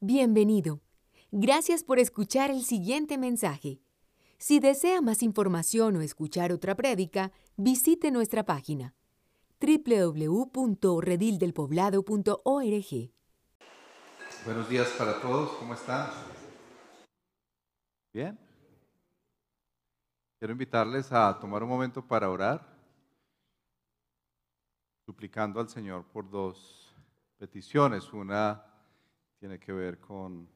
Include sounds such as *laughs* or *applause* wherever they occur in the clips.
Bienvenido. Gracias por escuchar el siguiente mensaje. Si desea más información o escuchar otra prédica, visite nuestra página www.redildelpoblado.org. Buenos días para todos, ¿cómo están? Bien. Quiero invitarles a tomar un momento para orar, suplicando al Señor por dos peticiones. Una tiene que ver con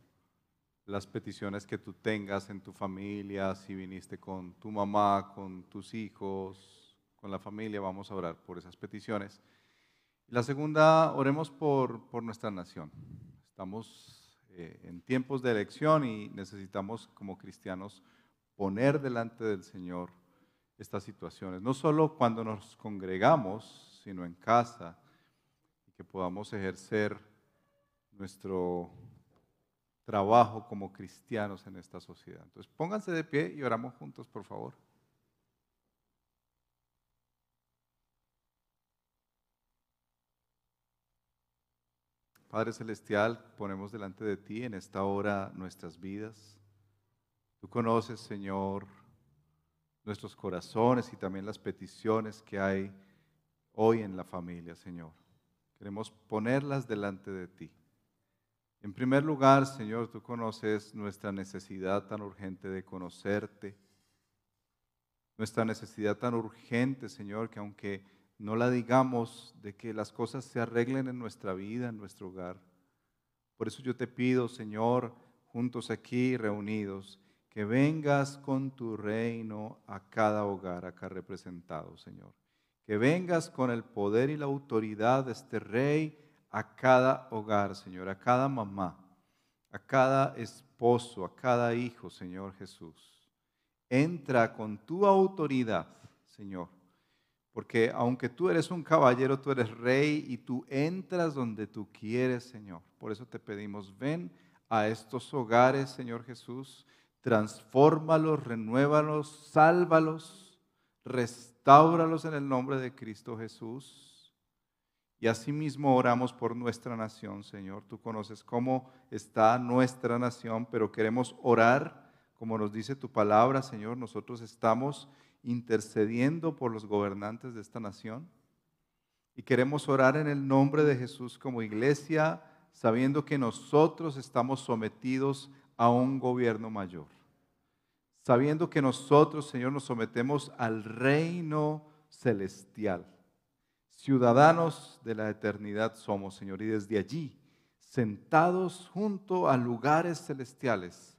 las peticiones que tú tengas en tu familia, si viniste con tu mamá, con tus hijos, con la familia, vamos a orar por esas peticiones. La segunda, oremos por, por nuestra nación. Estamos eh, en tiempos de elección y necesitamos como cristianos poner delante del Señor estas situaciones, no solo cuando nos congregamos, sino en casa, que podamos ejercer nuestro trabajo como cristianos en esta sociedad. Entonces, pónganse de pie y oramos juntos, por favor. Padre Celestial, ponemos delante de ti en esta hora nuestras vidas. Tú conoces, Señor, nuestros corazones y también las peticiones que hay hoy en la familia, Señor. Queremos ponerlas delante de ti. En primer lugar, Señor, tú conoces nuestra necesidad tan urgente de conocerte, nuestra necesidad tan urgente, Señor, que aunque no la digamos, de que las cosas se arreglen en nuestra vida, en nuestro hogar. Por eso yo te pido, Señor, juntos aquí reunidos, que vengas con tu reino a cada hogar acá representado, Señor. Que vengas con el poder y la autoridad de este rey a cada hogar, Señor, a cada mamá, a cada esposo, a cada hijo, Señor Jesús. Entra con tu autoridad, Señor, porque aunque tú eres un caballero, tú eres rey y tú entras donde tú quieres, Señor. Por eso te pedimos, ven a estos hogares, Señor Jesús, transfórmalos, renuévalos, sálvalos, restáuralos en el nombre de Cristo Jesús. Y asimismo oramos por nuestra nación, Señor. Tú conoces cómo está nuestra nación, pero queremos orar, como nos dice tu palabra, Señor. Nosotros estamos intercediendo por los gobernantes de esta nación. Y queremos orar en el nombre de Jesús como iglesia, sabiendo que nosotros estamos sometidos a un gobierno mayor. Sabiendo que nosotros, Señor, nos sometemos al reino celestial Ciudadanos de la eternidad somos, Señor, y desde allí, sentados junto a lugares celestiales,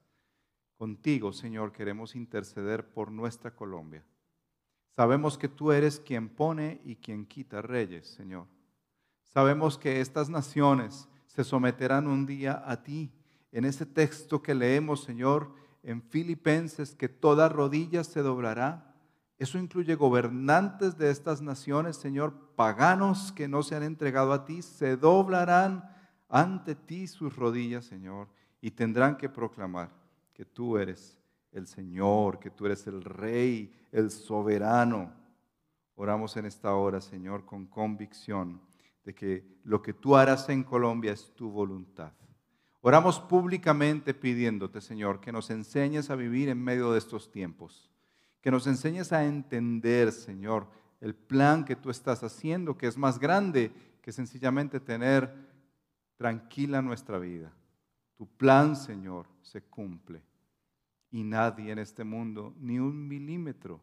contigo, Señor, queremos interceder por nuestra Colombia. Sabemos que tú eres quien pone y quien quita reyes, Señor. Sabemos que estas naciones se someterán un día a ti. En ese texto que leemos, Señor, en Filipenses, que toda rodilla se doblará eso incluye gobernantes de estas naciones, Señor, paganos que no se han entregado a ti, se doblarán ante ti sus rodillas, Señor, y tendrán que proclamar que tú eres el Señor, que tú eres el Rey, el soberano. Oramos en esta hora, Señor, con convicción de que lo que tú harás en Colombia es tu voluntad. Oramos públicamente pidiéndote, Señor, que nos enseñes a vivir en medio de estos tiempos que nos enseñes a entender, Señor, el plan que tú estás haciendo, que es más grande que sencillamente tener tranquila nuestra vida. Tu plan, Señor, se cumple. Y nadie en este mundo, ni un milímetro,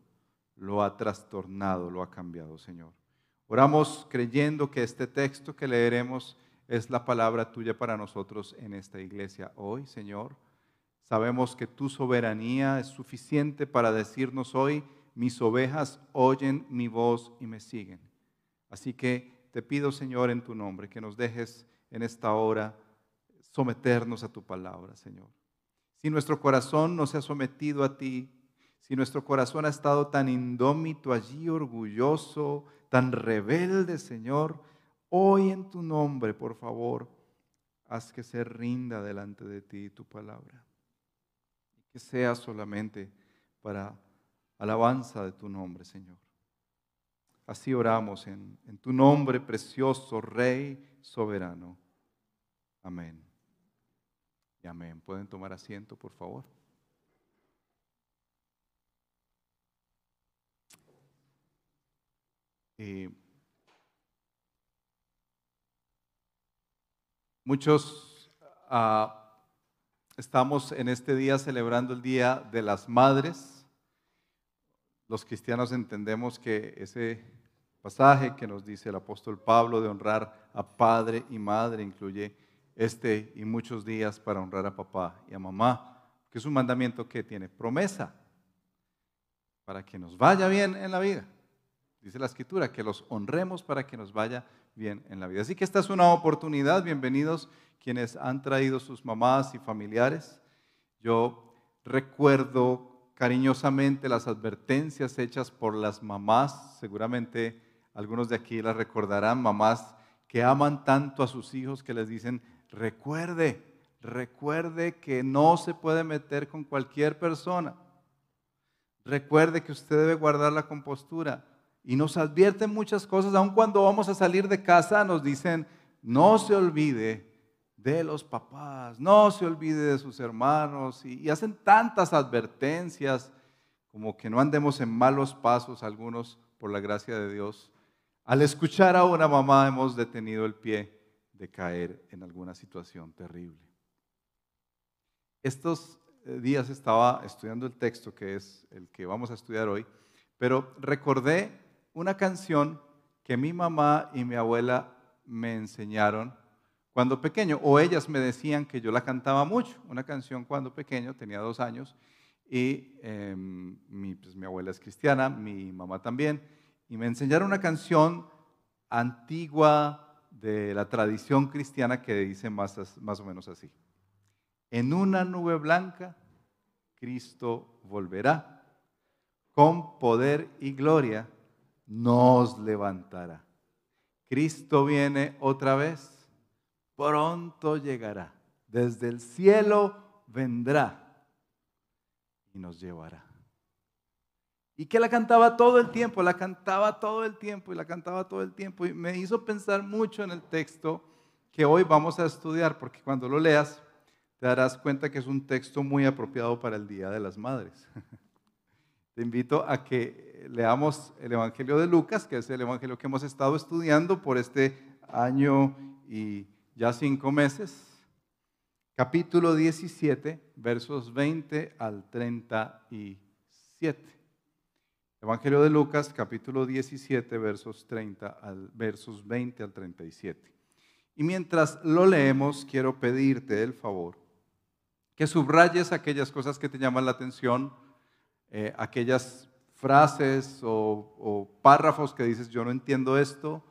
lo ha trastornado, lo ha cambiado, Señor. Oramos creyendo que este texto que leeremos es la palabra tuya para nosotros en esta iglesia hoy, Señor. Sabemos que tu soberanía es suficiente para decirnos hoy, mis ovejas oyen mi voz y me siguen. Así que te pido, Señor, en tu nombre, que nos dejes en esta hora someternos a tu palabra, Señor. Si nuestro corazón no se ha sometido a ti, si nuestro corazón ha estado tan indómito allí, orgulloso, tan rebelde, Señor, hoy en tu nombre, por favor, haz que se rinda delante de ti tu palabra que sea solamente para alabanza de tu nombre, Señor. Así oramos en, en, tu nombre, precioso Rey soberano. Amén. Y amén. ¿Pueden tomar asiento, por favor? Eh, muchos ah, estamos en este día celebrando el Día de las Madres. Los cristianos entendemos que ese pasaje que nos dice el apóstol Pablo de honrar a padre y madre incluye este y muchos días para honrar a papá y a mamá, que es un mandamiento que tiene promesa para que nos vaya bien en la vida. Dice la escritura, que los honremos para que nos vaya bien en la vida. Así que esta es una oportunidad. Bienvenidos quienes han traído sus mamás y familiares. Yo recuerdo cariñosamente las advertencias hechas por las mamás. Seguramente algunos de aquí las recordarán, mamás que aman tanto a sus hijos que les dicen, recuerde, recuerde que no se puede meter con cualquier persona. Recuerde que usted debe guardar la compostura y nos advierten muchas cosas, aun cuando vamos a salir de casa nos dicen, no se olvide de los papás, no se olvide de sus hermanos, y, y hacen tantas advertencias como que no andemos en malos pasos algunos por la gracia de Dios. Al escuchar a una mamá hemos detenido el pie de caer en alguna situación terrible. Estos eh, días estaba estudiando el texto que es el que vamos a estudiar hoy, pero recordé una canción que mi mamá y mi abuela me enseñaron cuando pequeño, o ellas me decían que yo la cantaba mucho, una canción cuando pequeño, tenía dos años, y em, mi, pues, mi abuela es cristiana, mi mamá también, y me enseñaron una canción antigua de la tradición cristiana que dice más, más o menos así. En una nube blanca, Cristo volverá, con poder y gloria nos levantará. Cristo viene otra vez, pronto llegará, desde el cielo vendrá y nos llevará. Y que la cantaba todo el tiempo, la cantaba todo el tiempo y la cantaba todo el tiempo. Y me hizo pensar mucho en el texto que hoy vamos a estudiar, porque cuando lo leas te darás cuenta que es un texto muy apropiado para el Día de las Madres. *laughs* Te invito a que leamos el Evangelio de Lucas, que es el Evangelio que hemos estado estudiando por este año y ya cinco meses. Capítulo 17, versos 20 al 37. Evangelio de Lucas, capítulo 17, versos, 30 al, versos 20 al 37. Y mientras lo leemos, quiero pedirte el favor que subrayes aquellas cosas que te llaman la atención, eh, aquellas frases o, párrafos que dices, yo no entiendo esto.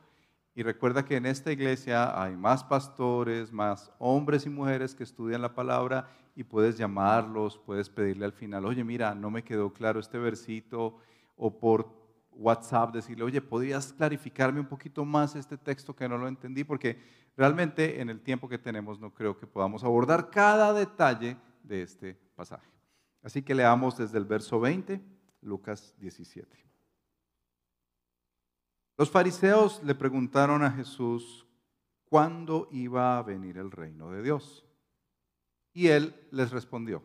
Y recuerda que en esta iglesia hay más pastores, más hombres y mujeres que estudian la palabra y puedes llamarlos, puedes pedirle al final, oye, mira, no me quedó claro este versito, o por WhatsApp decirle, oye, ¿podrías clarificarme un poquito más este texto que no lo entendí? Porque realmente en el tiempo que tenemos no creo que podamos abordar cada detalle de este pasaje. Así que leamos desde el verso 20, Lucas 17. Los fariseos le preguntaron a Jesús cuándo iba a venir el reino de Dios. Y él les respondió,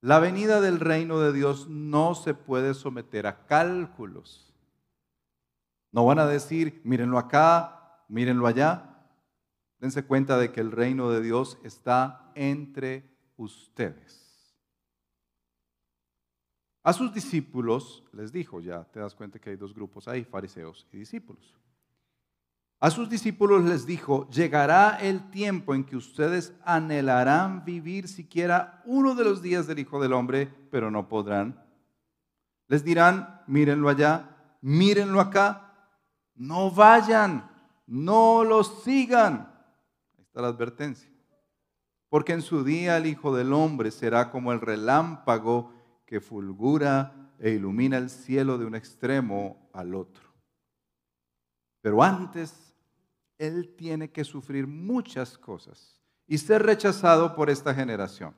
la venida del reino de Dios no se puede someter a cálculos. No van a decir, mírenlo acá, mírenlo allá. Dense cuenta de que el reino de Dios está entre ustedes. A sus discípulos les dijo, ya te das cuenta que hay dos grupos ahí, fariseos y discípulos. A sus discípulos les dijo, llegará el tiempo en que ustedes anhelarán vivir siquiera uno de los días del Hijo del Hombre, pero no podrán. Les dirán, mírenlo allá, mírenlo acá, no vayan, no los sigan. Ahí está la advertencia. Porque en su día el Hijo del Hombre será como el relámpago que fulgura e ilumina el cielo de un extremo al otro. Pero antes, Él tiene que sufrir muchas cosas y ser rechazado por esta generación.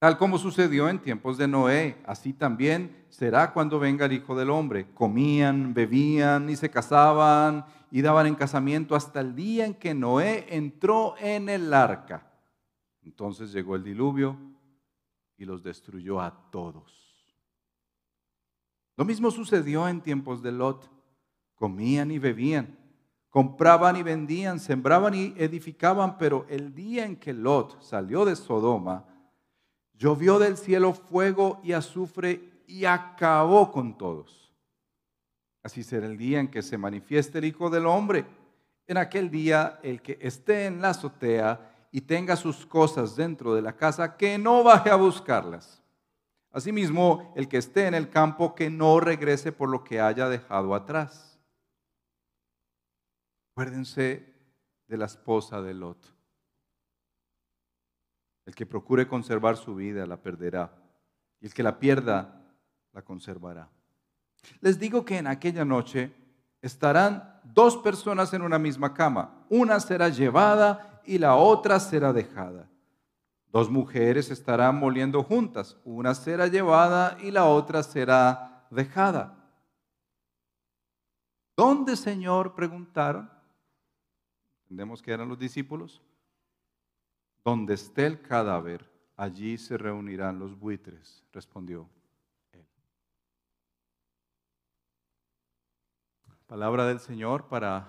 Tal como sucedió en tiempos de Noé, así también será cuando venga el Hijo del Hombre. Comían, bebían y se casaban y daban en casamiento hasta el día en que Noé entró en el arca. Entonces llegó el diluvio y los destruyó a todos. Lo mismo sucedió en tiempos de Lot. Comían y bebían, compraban y vendían, sembraban y edificaban, pero el día en que Lot salió de Sodoma, Llovió del cielo fuego y azufre y acabó con todos. Así será el día en que se manifieste el Hijo del Hombre. En aquel día el que esté en la azotea y tenga sus cosas dentro de la casa, que no baje a buscarlas. Asimismo, el que esté en el campo, que no regrese por lo que haya dejado atrás. Acuérdense de la esposa de Lot. El que procure conservar su vida la perderá, y el que la pierda la conservará. Les digo que en aquella noche estarán dos personas en una misma cama. Una será llevada y la otra será dejada. Dos mujeres estarán moliendo juntas. Una será llevada y la otra será dejada. ¿Dónde, Señor? preguntaron. Entendemos que eran los discípulos. Donde esté el cadáver, allí se reunirán los buitres, respondió él. Palabra del Señor para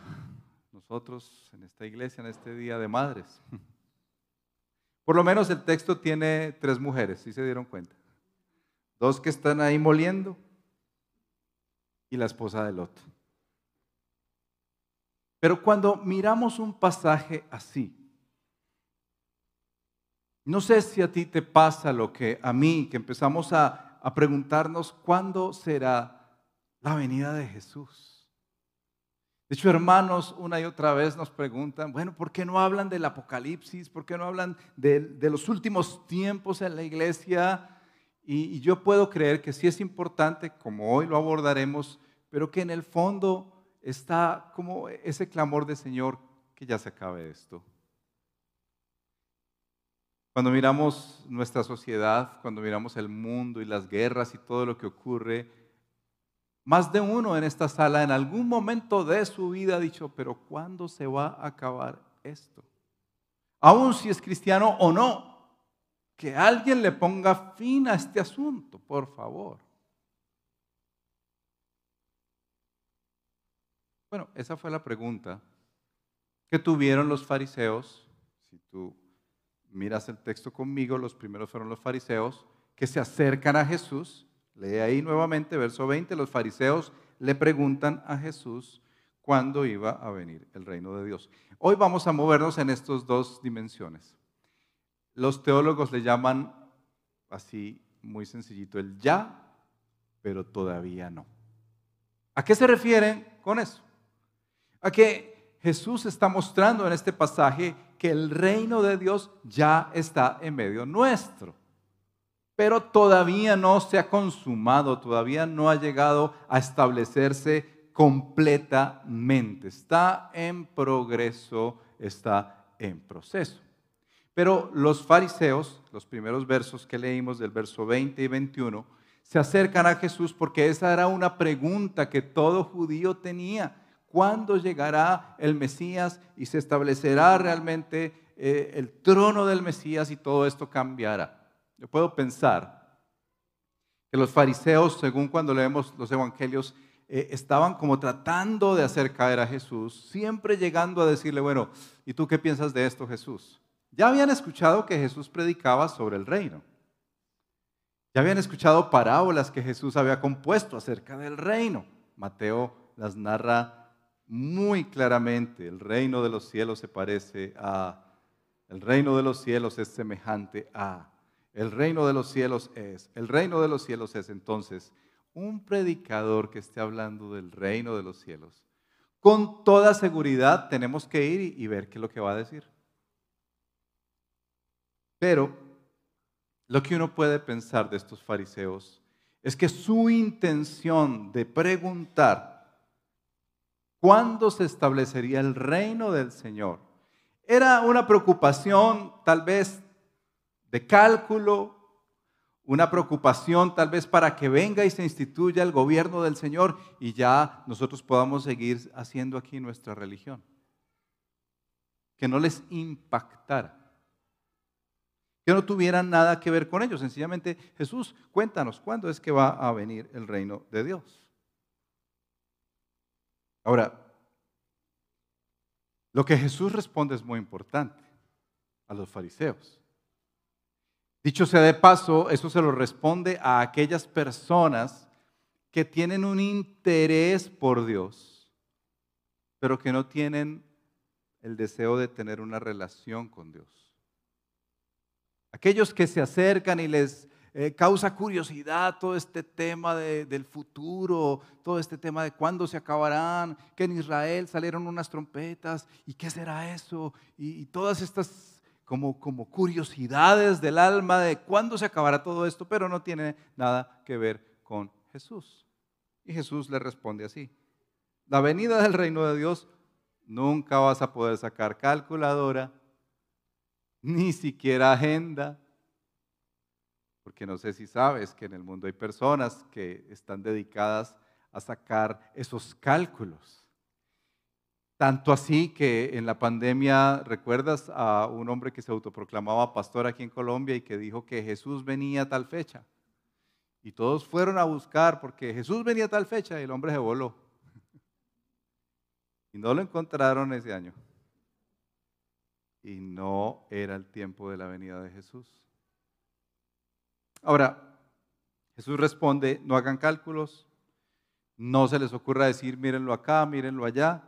nosotros en esta iglesia, en este día de madres. *laughs* Por lo menos el texto tiene tres mujeres, si se dieron cuenta. Dos que están ahí moliendo y la esposa de Lot. Pero cuando miramos un pasaje así, no sé si a ti te pasa lo que a mí, que empezamos a, a preguntarnos cuándo será la venida de Jesús. De hecho, hermanos, una y otra vez nos preguntan, bueno, ¿por qué no hablan del Apocalipsis? ¿Por qué no hablan de, los últimos tiempos en la iglesia? Y, y, yo puedo creer que sí es importante, como hoy lo abordaremos, pero que en el fondo está como ese clamor de Señor, que ya se acabe esto. Cuando miramos nuestra sociedad, cuando miramos el mundo y las guerras y todo lo que ocurre, más de uno en esta sala en algún momento de su vida ha dicho, pero ¿cuándo se va a acabar esto? Aún si es cristiano o no, que alguien le ponga fin a este asunto, por favor. Bueno, esa fue la pregunta que tuvieron los fariseos, si tú miras el texto conmigo, los primeros fueron los fariseos que se acercan a Jesús. Lee ahí nuevamente, verso 20, los fariseos le preguntan a Jesús cuándo iba a venir el reino de Dios. Hoy vamos a movernos en estas dos dimensiones. Los teólogos le llaman así, muy sencillito, el ya, pero todavía no. ¿A qué se refieren con eso? A que Jesús está mostrando en este pasaje que el reino de Dios ya está en medio nuestro. Pero todavía no se ha consumado, todavía no ha llegado a establecerse completamente. Está en progreso, está en proceso. Pero los fariseos, los primeros versos que leímos del verso 20 y 21, se acercan a Jesús porque esa era una pregunta que todo judío tenía cuándo llegará el Mesías y se establecerá realmente eh, el trono del Mesías y todo esto cambiará. Yo puedo pensar que los fariseos, según cuando leemos los evangelios, eh, estaban como tratando de hacer caer a Jesús, siempre llegando a decirle, bueno, ¿y tú qué piensas de esto, Jesús? Ya habían escuchado que Jesús predicaba sobre el reino. Ya habían escuchado parábolas que Jesús había compuesto acerca del reino. Mateo las narra muy claramente, el reino de los cielos se parece a, el reino de los cielos es semejante a, el reino de los cielos es, el reino de los cielos es entonces un predicador que esté hablando del reino de los cielos. Con toda seguridad tenemos que ir y ver qué es lo que va a decir. Pero lo que uno puede pensar de estos fariseos es que su intención de preguntar cuándo se establecería el reino del Señor. Era una preocupación tal vez cálculo, una preocupación tal vez para que venga y se instituya el gobierno del Señor y ya nosotros podamos seguir haciendo aquí nuestra religión. Que no les impactara. Que no tuvieran nada que ver con ellos. Sencillamente, Jesús, cuéntanos, ¿cuándo es que va a venir el reino de Dios? Ahora, lo que Jesús responde es muy importante a los fariseos. Dicho sea de paso, eso se lo responde a aquellas personas que tienen un interés por Dios, pero que no tienen el deseo de tener una relación con Dios. Aquellos que se acercan y les eh, causa curiosidad todo este tema del futuro, todo este tema de cuándo se acabarán, que en Israel salieron unas trompetas y qué será eso, y, todas estas como, como curiosidades del alma de cuándo se acabará todo esto, pero no tiene nada que ver con Jesús. Y Jesús le responde así, la venida del reino de Dios nunca vas a poder sacar calculadora, ni siquiera agenda, porque no sé si sabes que en el mundo hay personas que están dedicadas a sacar esos cálculos. Tanto así que en la pandemia, ¿recuerdas a un hombre que se autoproclamaba pastor aquí en Colombia y que dijo que Jesús venía a tal fecha? Y todos fueron a buscar porque Jesús venía a tal fecha y el hombre se voló. *laughs* Y no lo encontraron ese año. Y no era el tiempo de la venida de Jesús. Ahora, Jesús responde, no hagan cálculos, no se les ocurra decir, mírenlo acá, mírenlo allá,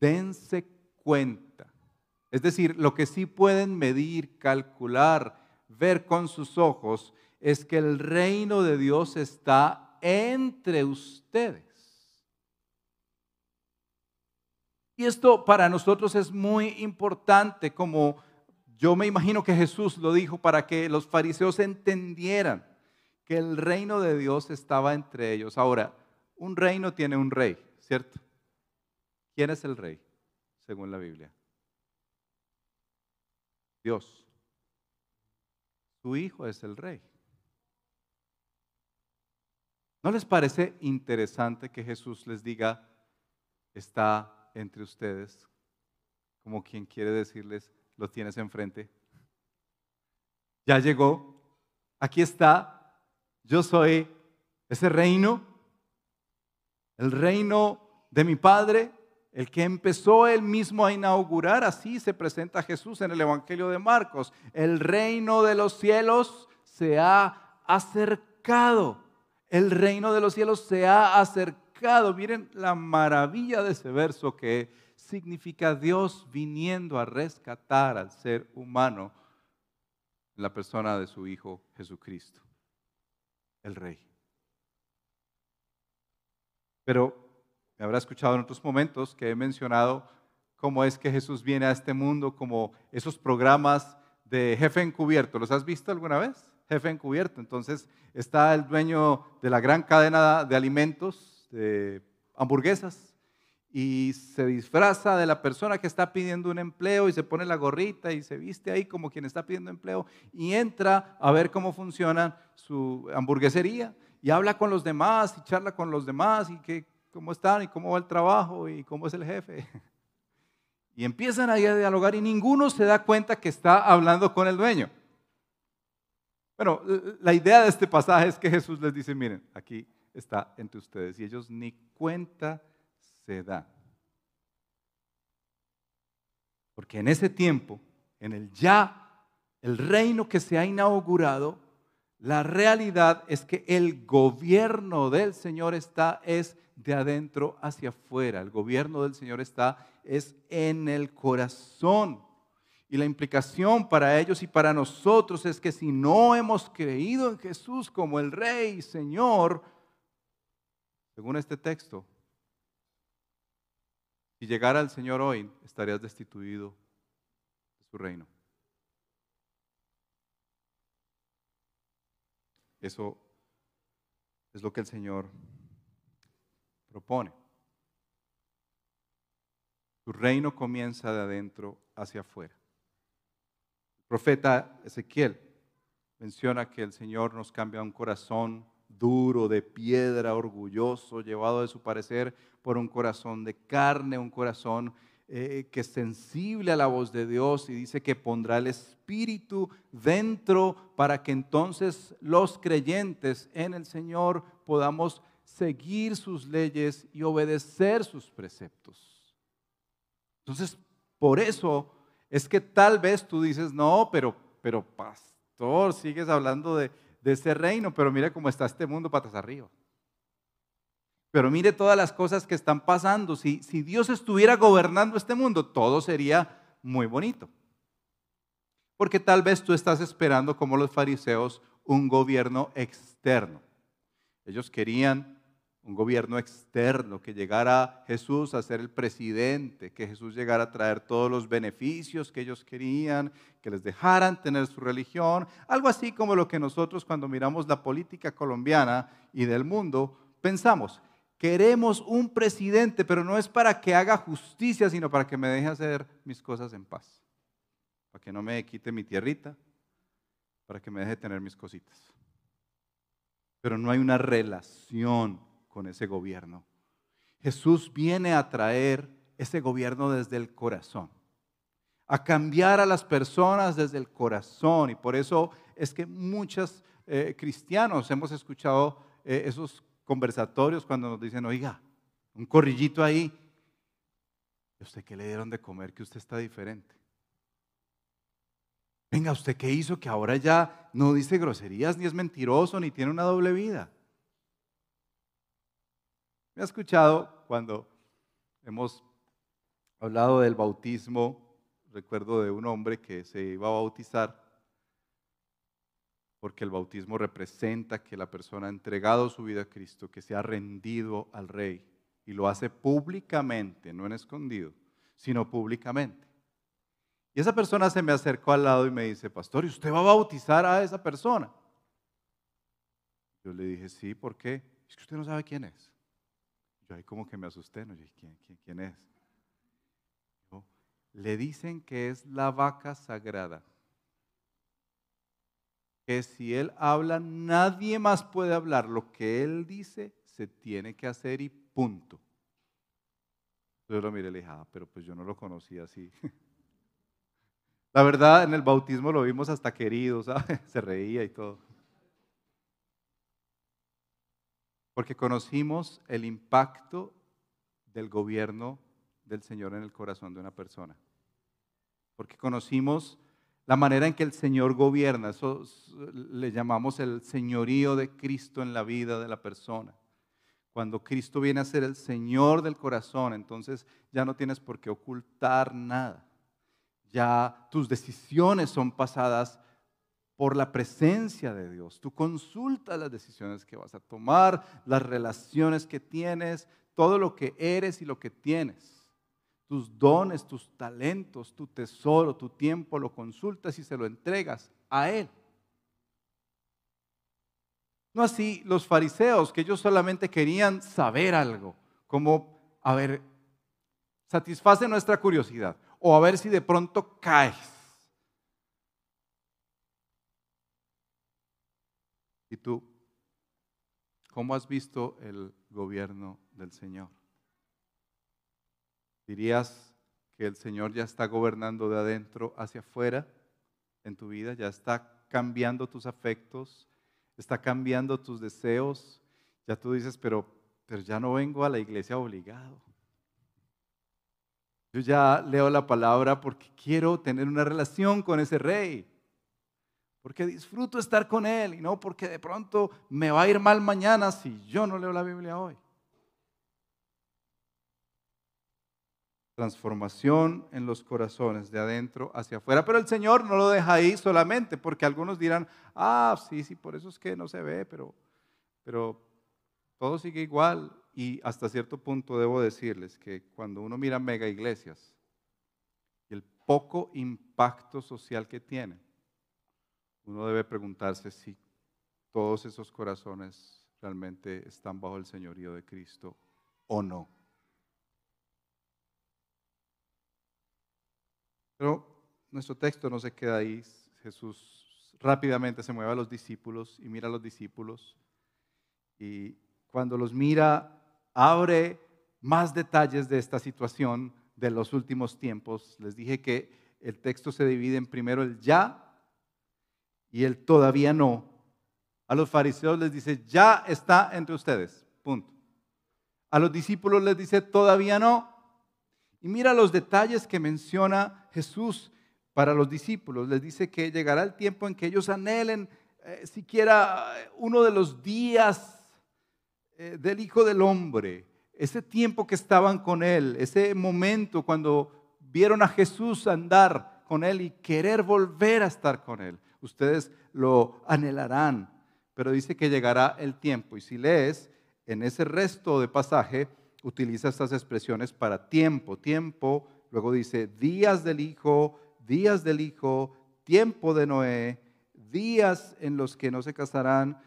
dense cuenta. Es decir, lo que sí pueden medir, calcular, ver con sus ojos, es que el reino de Dios está entre ustedes. Y esto para nosotros es muy importante como yo me imagino que Jesús lo dijo para que los fariseos entendieran que el reino de Dios estaba entre ellos. Ahora, un reino tiene un rey, ¿cierto? ¿Quién es el rey, según la Biblia? Dios. Su hijo es el rey. ¿No les parece interesante que Jesús les diga, está entre ustedes, como quien quiere decirles, lo tienes enfrente. Ya llegó, aquí está, yo soy ese reino, el reino de mi Padre, el que empezó él mismo a inaugurar, así se presenta Jesús en el Evangelio de Marcos. El reino de los cielos se ha acercado. El reino de los cielos se ha acercado. Miren la maravilla de ese verso que significa Dios viniendo a rescatar al ser humano en la persona de su Hijo Jesucristo, el Rey. Pero me habrá escuchado en otros momentos que he mencionado cómo es que Jesús viene a este mundo, como esos programas de jefe encubierto. ¿Los has visto alguna vez? Jefe encubierto. Entonces está el dueño de la gran cadena de alimentos, de hamburguesas, y se disfraza de la persona que está pidiendo un empleo y se pone la gorrita y se viste ahí como quien está pidiendo empleo y entra a ver cómo funciona su hamburguesería y habla con los demás y charla con los demás y que, cómo están y cómo va el trabajo y cómo es el jefe. *laughs* Y empiezan ahí a dialogar y ninguno se da cuenta que está hablando con el dueño. Bueno, la idea de este pasaje es que Jesús les dice, miren, aquí está entre ustedes y ellos ni cuenta se da. Porque en ese tiempo, en el ya, el reino que se ha inaugurado, la realidad es que el gobierno del Señor está es de adentro hacia afuera. El gobierno del Señor está es en el corazón. Y la implicación para ellos y para nosotros es que si no hemos creído en Jesús como el Rey, Señor, según este texto, si llegara el Señor hoy, estarías destituido de su reino. Eso es lo que el Señor propone. Su reino comienza de adentro hacia afuera. El profeta Ezequiel menciona que el Señor nos cambia un corazón duro, de piedra, orgulloso, llevado de su parecer por un corazón de carne, un corazón eh, que es sensible a la voz de Dios y dice que pondrá el Espíritu dentro para que entonces los creyentes en el Señor podamos seguir sus leyes y obedecer sus preceptos. Entonces, por eso es que tal vez tú dices, no, pero, pero pastor, sigues hablando de, ese reino, pero mire cómo está este mundo patas arriba. Pero mire todas las cosas que están pasando. Si, si Dios estuviera gobernando este mundo, todo sería muy bonito. Porque tal vez tú estás esperando, como los fariseos, un gobierno externo. Ellos querían un gobierno externo, que llegara Jesús a ser el presidente, que Jesús llegara a traer todos los beneficios que ellos querían, que les dejaran tener su religión, algo así como lo que nosotros cuando miramos la política colombiana y del mundo pensamos. Queremos un presidente, pero no es para que haga justicia, sino para que me deje hacer mis cosas en paz, para que no me quite mi tierrita, para que me deje tener mis cositas. Pero no hay una relación con ese gobierno. Jesús viene a traer ese gobierno desde el corazón, a cambiar a las personas desde el corazón. Y por eso es que muchos eh, cristianos hemos escuchado eh, esos conversatorios cuando nos dicen, oiga, un corrillito ahí. ¿Y usted qué le dieron de comer que usted está diferente? Venga, ¿usted qué hizo que ahora ya no dice groserías, ni es mentiroso, ni tiene una doble vida? Me ha escuchado cuando hemos hablado del bautismo, recuerdo de un hombre que se iba a bautizar, porque el bautismo representa que la persona ha entregado su vida a Cristo, que se ha rendido al Rey y lo hace públicamente, no en escondido, sino públicamente. Y esa persona se me acercó al lado y me dice, pastor, ¿y usted va a bautizar a esa persona? Yo le dije, sí, ¿por qué? Es que usted no sabe quién es. Yo como que me asusté, ¿no? ¿quién, quién, es? le dicen que es la vaca sagrada. Que si él habla, nadie más puede hablar. Lo que él dice se tiene que hacer y punto. Yo lo miré y le dije, ah, pero pues yo no lo conocía así. *laughs* La verdad, en el bautismo lo vimos hasta querido, ¿sabes? *laughs* Se reía y todo. Porque conocimos el impacto del gobierno del Señor en el corazón de una persona. Porque conocimos la manera en que el Señor gobierna, eso le llamamos el señorío de Cristo en la vida de la persona. Cuando Cristo viene a ser el Señor del corazón, entonces ya no tienes por qué ocultar nada. Ya tus decisiones son pasadas por la presencia de Dios. Tú consultas las decisiones que vas a tomar, las relaciones que tienes, todo lo que eres y lo que tienes. Tus dones, tus talentos, tu tesoro, tu tiempo, lo consultas y se lo entregas a Él. No así los fariseos, que ellos solamente querían saber algo, como, a ver, satisface nuestra curiosidad, o a ver si de pronto caes ¿Y tú? ¿Cómo has visto el gobierno del Señor? ¿Dirías que el Señor ya está gobernando de adentro hacia afuera en tu vida? ¿Ya está cambiando tus afectos? ¿Está cambiando tus deseos? Ya tú dices, pero, pero ya no vengo a la iglesia obligado. Yo ya leo la palabra porque quiero tener una relación con ese rey porque disfruto estar con Él y no porque de pronto me va a ir mal mañana si yo no leo la Biblia hoy. Transformación en los corazones, de adentro hacia afuera. Pero el Señor no lo deja ahí solamente, porque algunos dirán, ah, sí, sí, por eso es que no se ve, pero, pero todo sigue igual. Y hasta cierto punto debo decirles que cuando uno mira mega iglesias y el poco impacto social que tienen, uno debe preguntarse si todos esos corazones realmente están bajo el señorío de Cristo o no. Pero nuestro texto no se queda ahí. Jesús rápidamente se mueve a los discípulos y mira a los discípulos. Y cuando los mira, abre más detalles de esta situación de los últimos tiempos. Les dije que el texto se divide en primero el ya y el todavía no. A los fariseos les dice, ya está entre ustedes, punto. A los discípulos les dice, todavía no. Y mira los detalles que menciona Jesús para los discípulos. Les dice que llegará el tiempo en que ellos anhelen eh, siquiera uno de los días eh, del Hijo del Hombre, ese tiempo que estaban con Él, ese momento cuando vieron a Jesús andar con Él y querer volver a estar con Él. Ustedes lo anhelarán, pero dice que llegará el tiempo. Y si lees en ese resto de pasaje, utiliza estas expresiones para tiempo, tiempo, luego dice días del Hijo, días del Hijo, tiempo de Noé, días en los que no se casarán,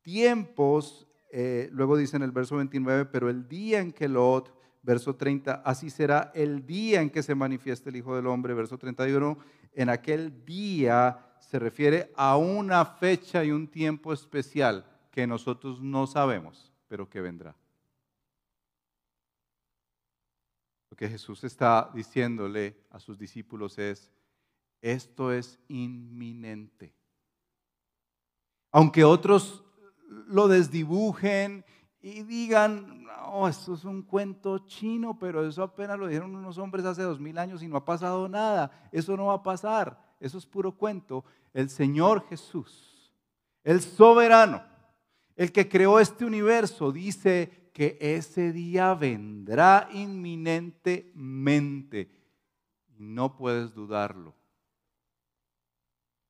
tiempos, eh, luego dice en el verso 29, pero el día en que Lot, verso 30, así será el día en que se manifieste el Hijo del Hombre, verso 31, en aquel día se refiere a una fecha y un tiempo especial que nosotros no sabemos, pero que vendrá. Lo que Jesús está diciéndole a sus discípulos es, esto es inminente. Aunque otros lo desdibujen y digan, no, esto es un cuento chino, pero eso apenas lo dijeron unos hombres hace dos mil años y no ha pasado nada. Eso no va a pasar. Eso es puro cuento. El Señor Jesús, el soberano, el que creó este universo, dice que ese día vendrá inminentemente. No puedes dudarlo.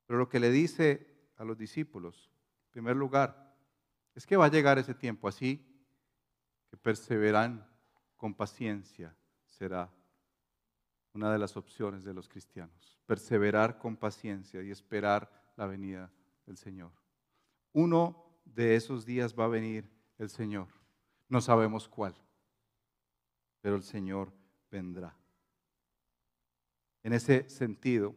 Pero lo que le dice a los discípulos, en primer lugar, es que va a llegar ese tiempo así, que perseveran con paciencia será una de las opciones de los cristianos. Perseverar con paciencia y esperar la venida del Señor. Uno de esos días va a venir el Señor. No sabemos cuál, pero el Señor vendrá. En ese sentido,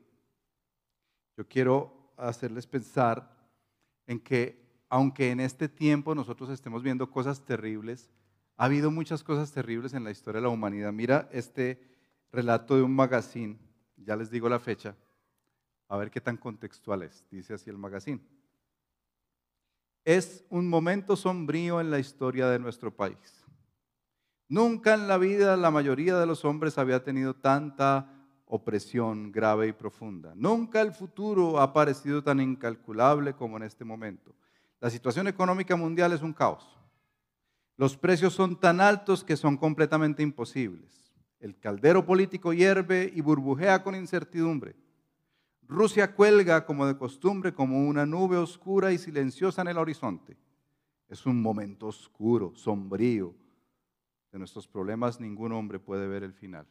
yo quiero hacerles pensar en que aunque en este tiempo nosotros estemos viendo cosas terribles, ha habido muchas cosas terribles en la historia de la humanidad. Mira este relato de un magazine, ya les digo la fecha, a ver qué tan contextual es, dice así el magazine. Es un momento sombrío en la historia de nuestro país. Nunca en la vida la mayoría de los hombres había tenido tanta opresión grave y profunda. Nunca el futuro ha parecido tan incalculable como en este momento. La situación económica mundial es un caos. Los precios son tan altos que son completamente imposibles. El caldero político hierve y burbujea con incertidumbre. Rusia cuelga como de costumbre como una nube oscura y silenciosa en el horizonte. Es un momento oscuro, sombrío. De nuestros problemas ningún hombre puede ver el final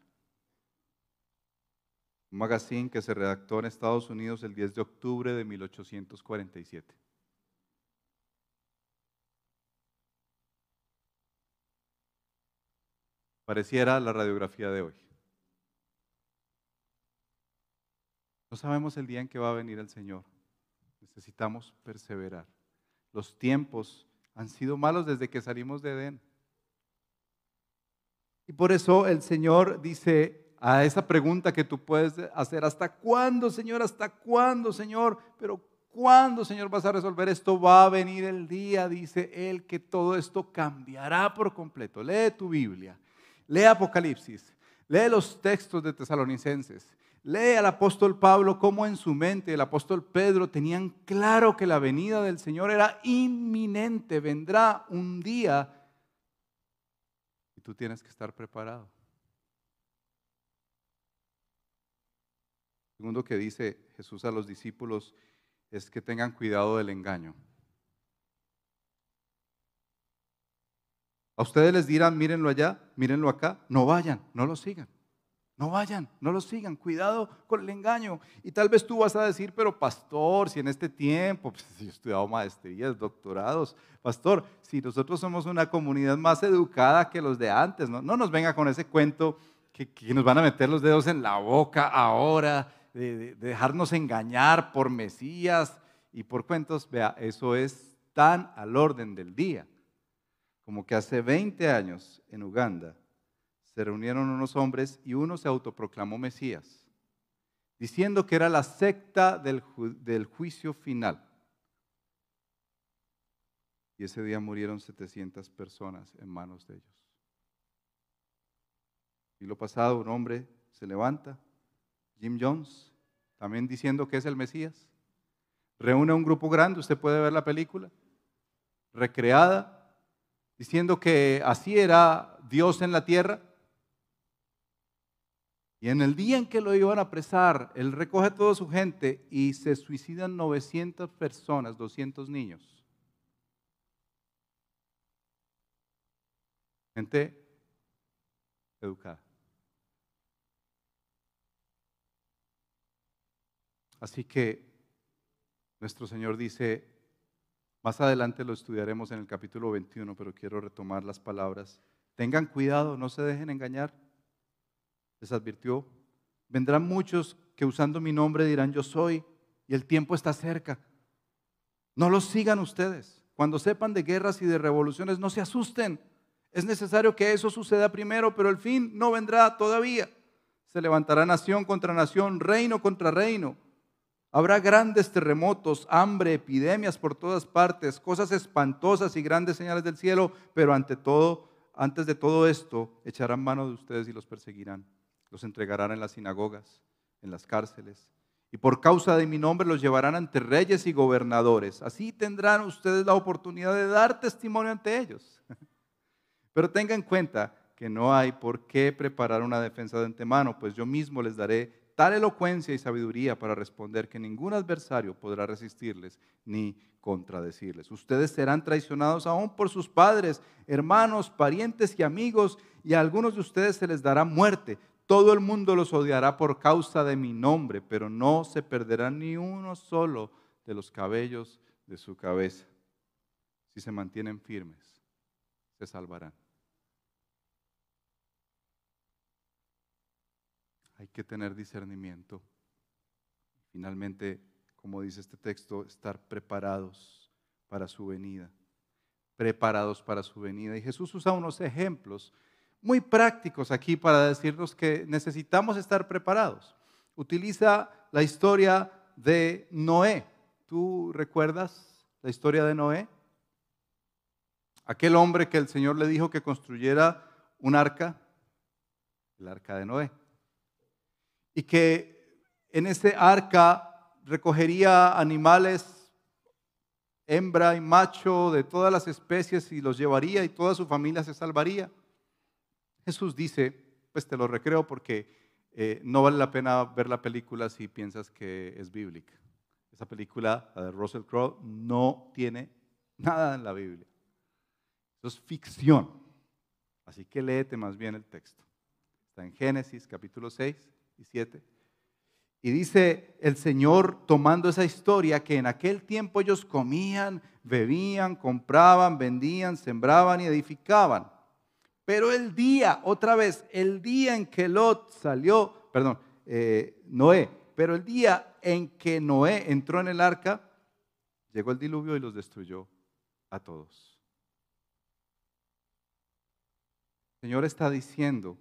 un magazine que se redactó en Estados Unidos el 10 de octubre de 1847. Pareciera la radiografía de hoy. No sabemos el día en que va a venir el Señor. Necesitamos perseverar. Los tiempos han sido malos desde que salimos de Edén. Y por eso el Señor dice, a esa pregunta que tú puedes hacer, ¿hasta cuándo, Señor? ¿Hasta cuándo, Señor? Pero ¿cuándo, Señor, vas a resolver esto? Va a venir el día, dice Él, que todo esto cambiará por completo. Lee tu Biblia, lee Apocalipsis, lee los textos de Tesalonicenses, lee al apóstol Pablo cómo en su mente el apóstol Pedro tenían claro que la venida del Señor era inminente, vendrá un día y tú tienes que estar preparado. Segundo que dice Jesús a los discípulos es que tengan cuidado del engaño. A ustedes les dirán, mírenlo allá, mírenlo acá, no vayan, no lo sigan. No vayan, no lo sigan, cuidado con el engaño. Y tal vez tú vas a decir, pero pastor, si en este tiempo, pues, *laughs* si he estudiado maestrías, doctorados, pastor, si nosotros somos una comunidad más educada que los de antes, no, no nos venga con ese cuento que nos van a meter los dedos en la boca ahora de, dejarnos engañar por Mesías Y por cuentos, vea, eso es tan al orden del día, como que hace 20 años en Uganda se reunieron unos hombres y uno se autoproclamó Mesías, diciendo que era la secta del, del juicio final. Y ese día murieron 700 personas en manos de ellos. Y lo pasado, un hombre se levanta, Jim Jones, también diciendo que es el Mesías. Reúne a un grupo grande, usted puede ver la película, recreada, diciendo que así era Dios en la tierra. Y en el día en que lo iban a apresar, él recoge a toda su gente y se suicidan 900 personas, 200 niños. Gente educada. Así que nuestro Señor dice, más adelante lo estudiaremos en el capítulo 21, pero quiero retomar las palabras. Tengan cuidado, no se dejen engañar. Les advirtió, vendrán muchos que usando mi nombre dirán yo soy y el tiempo está cerca. No los sigan ustedes. Cuando sepan de guerras y de revoluciones, no se asusten es necesario que eso suceda primero, pero el fin no vendrá todavía. Se levantará nación contra nación, reino contra reino. Habrá grandes terremotos, hambre, epidemias por todas partes, cosas espantosas y grandes señales del cielo, pero ante todo, antes de todo esto, echarán mano de ustedes y los perseguirán. Los entregarán en las sinagogas, en las cárceles, y por causa de mi nombre los llevarán ante reyes y gobernadores. Así tendrán ustedes la oportunidad de dar testimonio ante ellos. *laughs* Pero tenga en cuenta que no hay por qué preparar una defensa de antemano, pues yo mismo les daré tal elocuencia y sabiduría para responder que ningún adversario podrá resistirles ni contradecirles. Ustedes serán traicionados aún por sus padres, hermanos, parientes y amigos, y a algunos de ustedes se les dará muerte. Todo el mundo los odiará por causa de mi nombre, pero no se perderá ni uno solo de los cabellos de su cabeza. Si se mantienen firmes, se salvarán. Hay que tener discernimiento. Finalmente, como dice este texto, estar preparados para su venida. Preparados para su venida. Y Jesús usa unos ejemplos muy prácticos aquí para decirnos que necesitamos estar preparados. Utiliza la historia de Noé. ¿Tú recuerdas la historia de Noé? Aquel hombre que el Señor le dijo que construyera un arca, el arca de Noé y que en ese arca recogería animales, hembra y macho de todas las especies y los llevaría y toda su familia se salvaría. Jesús dice, pues te lo recreo porque eh, no vale la pena ver la película si piensas que es bíblica. Esa película, la de Russell Crowe, no tiene nada en la Biblia. Eso es ficción. Así que léete más bien el texto. Está en Génesis capítulo 6, y 7. Y dice el Señor tomando esa historia que en aquel tiempo ellos comían, bebían, compraban, vendían, sembraban y edificaban. Pero el día, otra vez, el día en que Lot salió, perdón, eh, Noé, pero el día en que Noé entró en el arca, llegó el diluvio y los destruyó a todos. El Señor está diciendo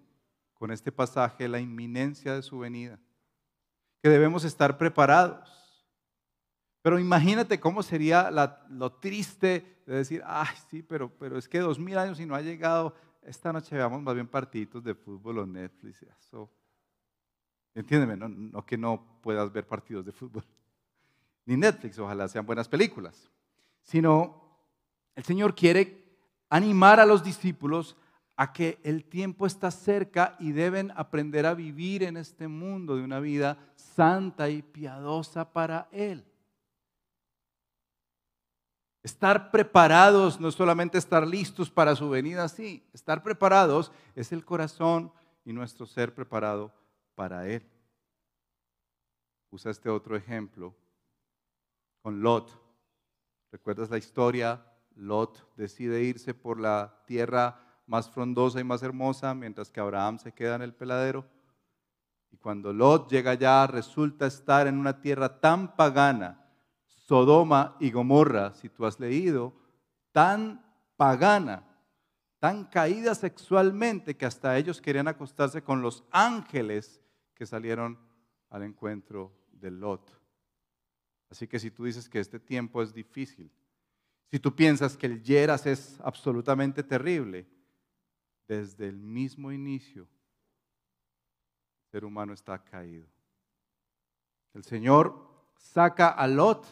con este pasaje la inminencia de su venida, que debemos estar preparados. Pero imagínate cómo sería lo triste de decir, ay, sí, pero, pero es que dos mil años y no ha llegado, esta noche veamos más bien partiditos de fútbol o Netflix. Eso. Entiéndeme, no, no que no puedas ver partidos de fútbol, *laughs* ni Netflix, ojalá sean buenas películas, sino el Señor quiere animar a los discípulos a que el tiempo está cerca y deben aprender a vivir en este mundo de una vida santa y piadosa para Él. Estar preparados no es solamente estar listos para su venida, sí, estar preparados es el corazón y nuestro ser preparado para Él. Usa este otro ejemplo con Lot. ¿Recuerdas la historia? Lot decide irse por la tierra más frondosa y más hermosa, mientras que Abraham se queda en el peladero. Y cuando Lot llega allá, resulta estar en una tierra tan pagana, Sodoma y Gomorra, si tú has leído, tan pagana, tan caída sexualmente que hasta ellos querían acostarse con los ángeles que salieron al encuentro de Lot. Así que si tú dices que este tiempo es difícil, si tú piensas que el Yeras es absolutamente terrible, desde el mismo inicio, el ser humano está caído. El Señor saca a Lot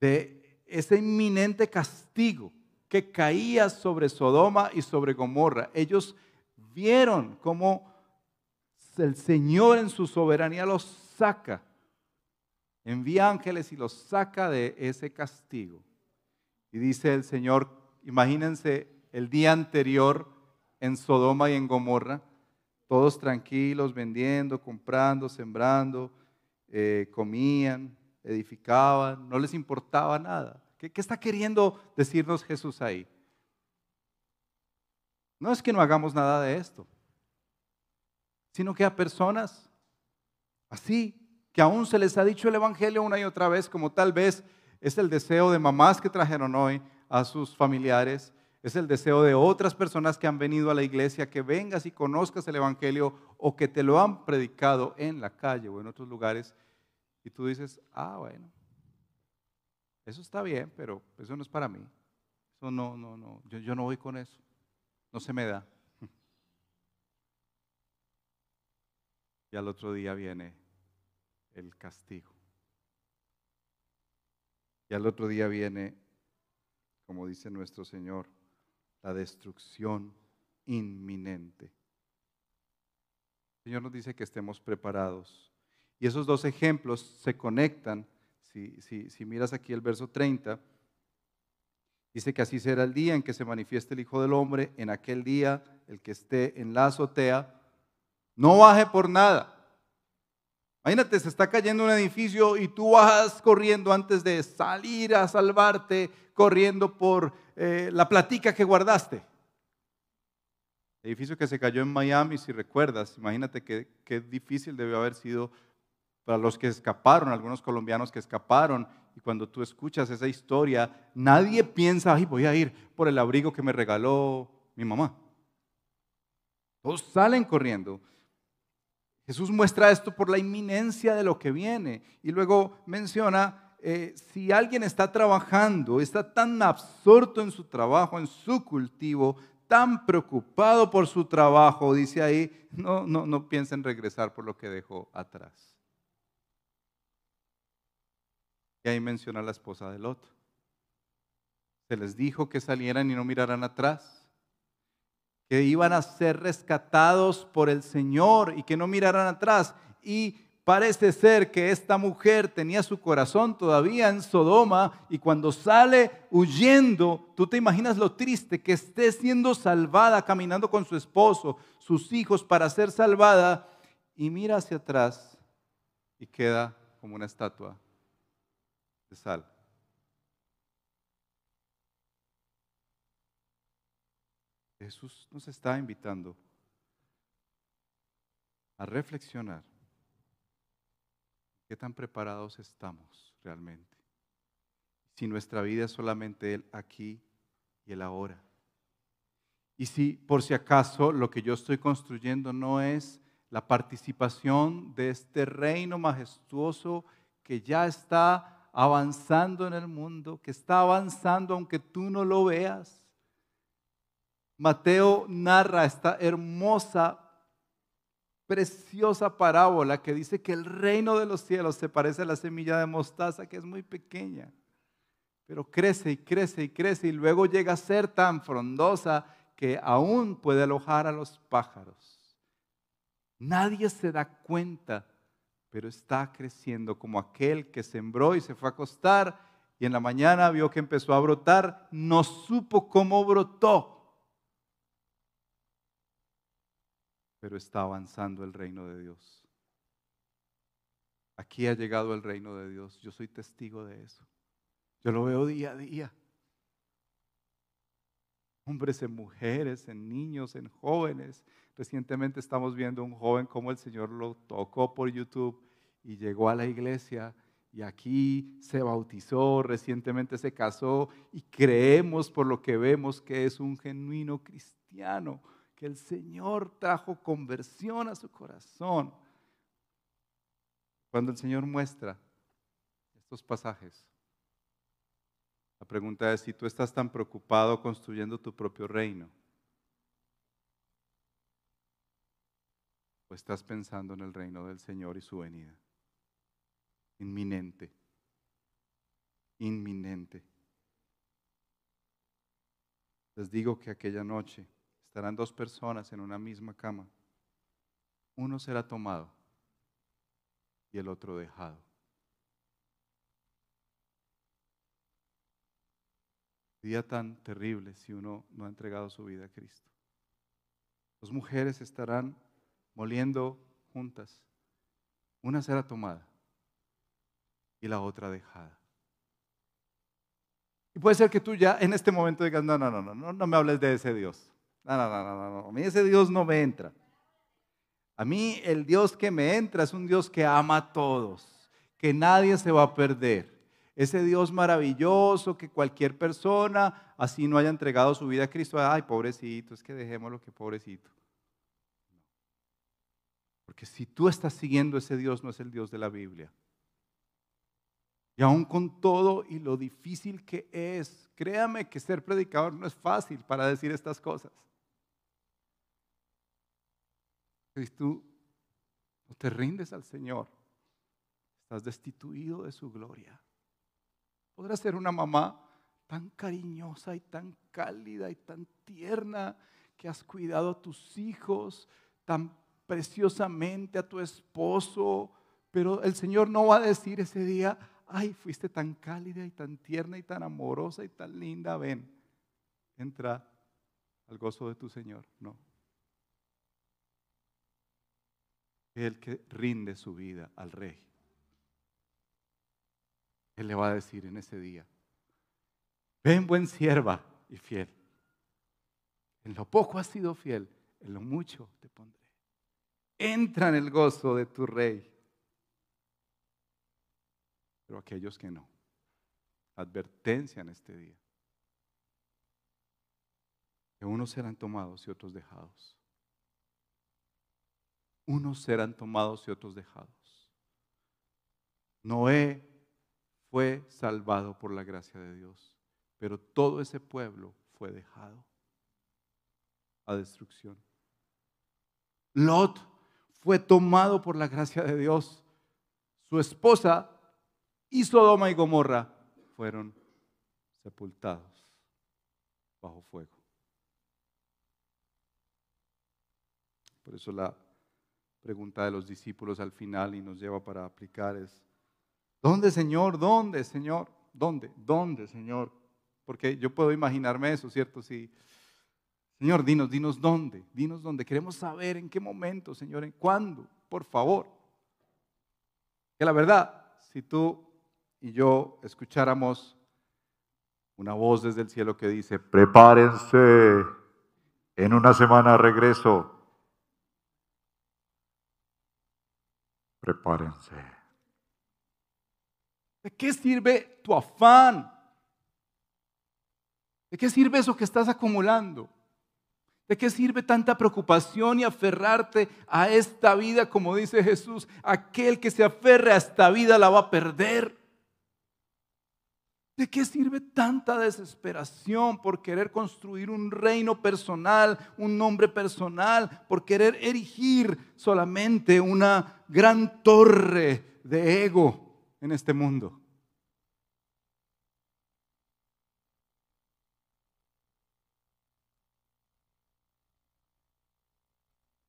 de ese inminente castigo que caía sobre Sodoma y sobre Gomorra. Ellos vieron cómo el Señor en su soberanía los saca, envía ángeles y los saca de ese castigo. Y dice el Señor, imagínense el día anterior en Sodoma y en Gomorra, todos tranquilos, vendiendo, comprando, sembrando, eh, comían, edificaban, no les importaba nada. ¿Qué, ¿Qué está queriendo decirnos Jesús ahí? No es que no hagamos nada de esto, sino que a personas así, que aún se les ha dicho el Evangelio una y otra vez, como tal vez es el deseo de mamás que trajeron hoy a sus familiares, es el deseo de otras personas que han venido a la iglesia, que vengas y conozcas el Evangelio o que te lo han predicado en la calle o en otros lugares. Y tú dices, ah, bueno, eso está bien, pero eso no es para mí. Eso no, no, no, yo, yo no voy con eso. No se me da. *laughs* Y al otro día viene el castigo. Y al otro día viene, como dice nuestro Señor, la destrucción inminente. El Señor nos dice que estemos preparados. Y esos dos ejemplos se conectan. Si, si, miras aquí el verso 30, dice que así será el día en que se manifieste el Hijo del Hombre. En aquel día, el que esté en la azotea, no baje por nada. Imagínate, se está cayendo un edificio y tú vas corriendo antes de salir a salvarte, corriendo por eh, la platica que guardaste. El edificio que se cayó en Miami, si recuerdas, imagínate qué, difícil debió haber sido para los que escaparon, algunos colombianos que escaparon. Y cuando tú escuchas esa historia, nadie piensa, ay, voy a ir por el abrigo que me regaló mi mamá. Todos salen corriendo. Jesús muestra esto por la inminencia de lo que viene y luego menciona, eh, si alguien está trabajando, está tan absorto en su trabajo, en su cultivo, tan preocupado por su trabajo, dice ahí, no, no, no piensa en regresar por lo que dejó atrás. Y ahí menciona la esposa de Lot. Se les dijo que salieran y no miraran atrás que iban a ser rescatados por el Señor y que no miraran atrás. Y parece ser que esta mujer tenía su corazón todavía en Sodoma y cuando sale huyendo, tú te imaginas lo triste que esté siendo salvada, caminando con su esposo, sus hijos para ser salvada y mira hacia atrás y queda como una estatua de sal. Jesús nos está invitando a reflexionar qué tan preparados estamos realmente. Si nuestra vida es solamente el aquí y el ahora. Y si por si acaso lo que yo estoy construyendo no es la participación de este reino majestuoso que ya está avanzando en el mundo, que está avanzando aunque tú no lo veas Mateo narra esta hermosa, preciosa parábola que dice que el reino de los cielos se parece a la semilla de mostaza que es muy pequeña, pero crece y crece y crece y luego llega a ser tan frondosa que aún puede alojar a los pájaros. Nadie se da cuenta, pero está creciendo como aquel que sembró y se fue a acostar y en la mañana vio que empezó a brotar, no supo cómo brotó pero está avanzando el reino de Dios. Aquí ha llegado el reino de Dios. Yo soy testigo de eso. Yo lo veo día a día. Hombres en mujeres, en niños, en jóvenes. Recientemente estamos viendo un joven como el Señor lo tocó por YouTube y llegó a la iglesia y aquí se bautizó, recientemente se casó y creemos por lo que vemos que es un genuino cristiano, que el Señor trajo conversión a su corazón. Cuando el Señor muestra estos pasajes, la pregunta es si tú estás tan preocupado construyendo tu propio reino o estás pensando en el reino del Señor y su venida. Inminente. Inminente. Les digo que aquella noche estarán dos personas en una misma cama. Uno será tomado y el otro dejado. Día tan terrible si uno no ha entregado su vida a Cristo. Dos mujeres estarán moliendo juntas. Una será tomada y la otra dejada. Y puede ser que tú ya en este momento digas, no, no, no, no, no, me hables de ese Dios. No, no, no, no, no, a mí ese Dios no me entra. A mí el Dios que me entra es un Dios que ama a todos, que nadie se va a perder. Ese Dios maravilloso que cualquier persona, así no haya entregado su vida a Cristo, ay, pobrecito, es que dejémoslo que pobrecito. Porque si tú estás siguiendo ese Dios, no es el Dios de la Biblia. Y aún con todo y lo difícil que es, créame que ser predicador no es fácil para decir estas cosas. Si tú no te rindes al Señor, estás destituido de su gloria. Podrás ser una mamá tan cariñosa y tan cálida y tan tierna que has cuidado a tus hijos tan preciosamente, a tu esposo, pero el Señor no va a decir ese día, ay, fuiste tan cálida y tan tierna y tan amorosa y tan linda, ven, entra al gozo de tu Señor. No. El que rinde su vida al rey. Él le va a decir en ese día, ven buen sierva y fiel. En lo poco has sido fiel, en lo mucho te pondré. Entra en el gozo de tu rey pero aquellos que no. Advertencia en este día. Que unos serán tomados y otros dejados. Unos serán tomados y otros dejados. Noé fue salvado por la gracia de Dios, pero todo ese pueblo fue dejado a destrucción. Lot fue tomado por la gracia de Dios. Su esposa y Sodoma y Gomorra fueron sepultados bajo fuego. Por eso la pregunta de los discípulos al final y nos lleva para aplicar es, ¿dónde Señor? ¿Dónde Señor? ¿Dónde? ¿Dónde Señor? Porque yo puedo imaginarme eso, ¿cierto? Si, Señor, dinos, dinos dónde, dinos dónde. Queremos saber en qué momento, Señor, en cuándo, por favor. Que la verdad, si tú y yo escucháramos una voz desde el cielo que dice, prepárense, en una semana regreso. Prepárense. ¿De qué sirve tu afán? ¿De qué sirve eso que estás acumulando? ¿De qué sirve tanta preocupación y aferrarte a esta vida, como dice Jesús? Aquel que se aferre a esta vida la va a perder. ¿De qué sirve tanta desesperación por querer construir un reino personal, un nombre personal, por querer erigir solamente una gran torre de ego en este mundo?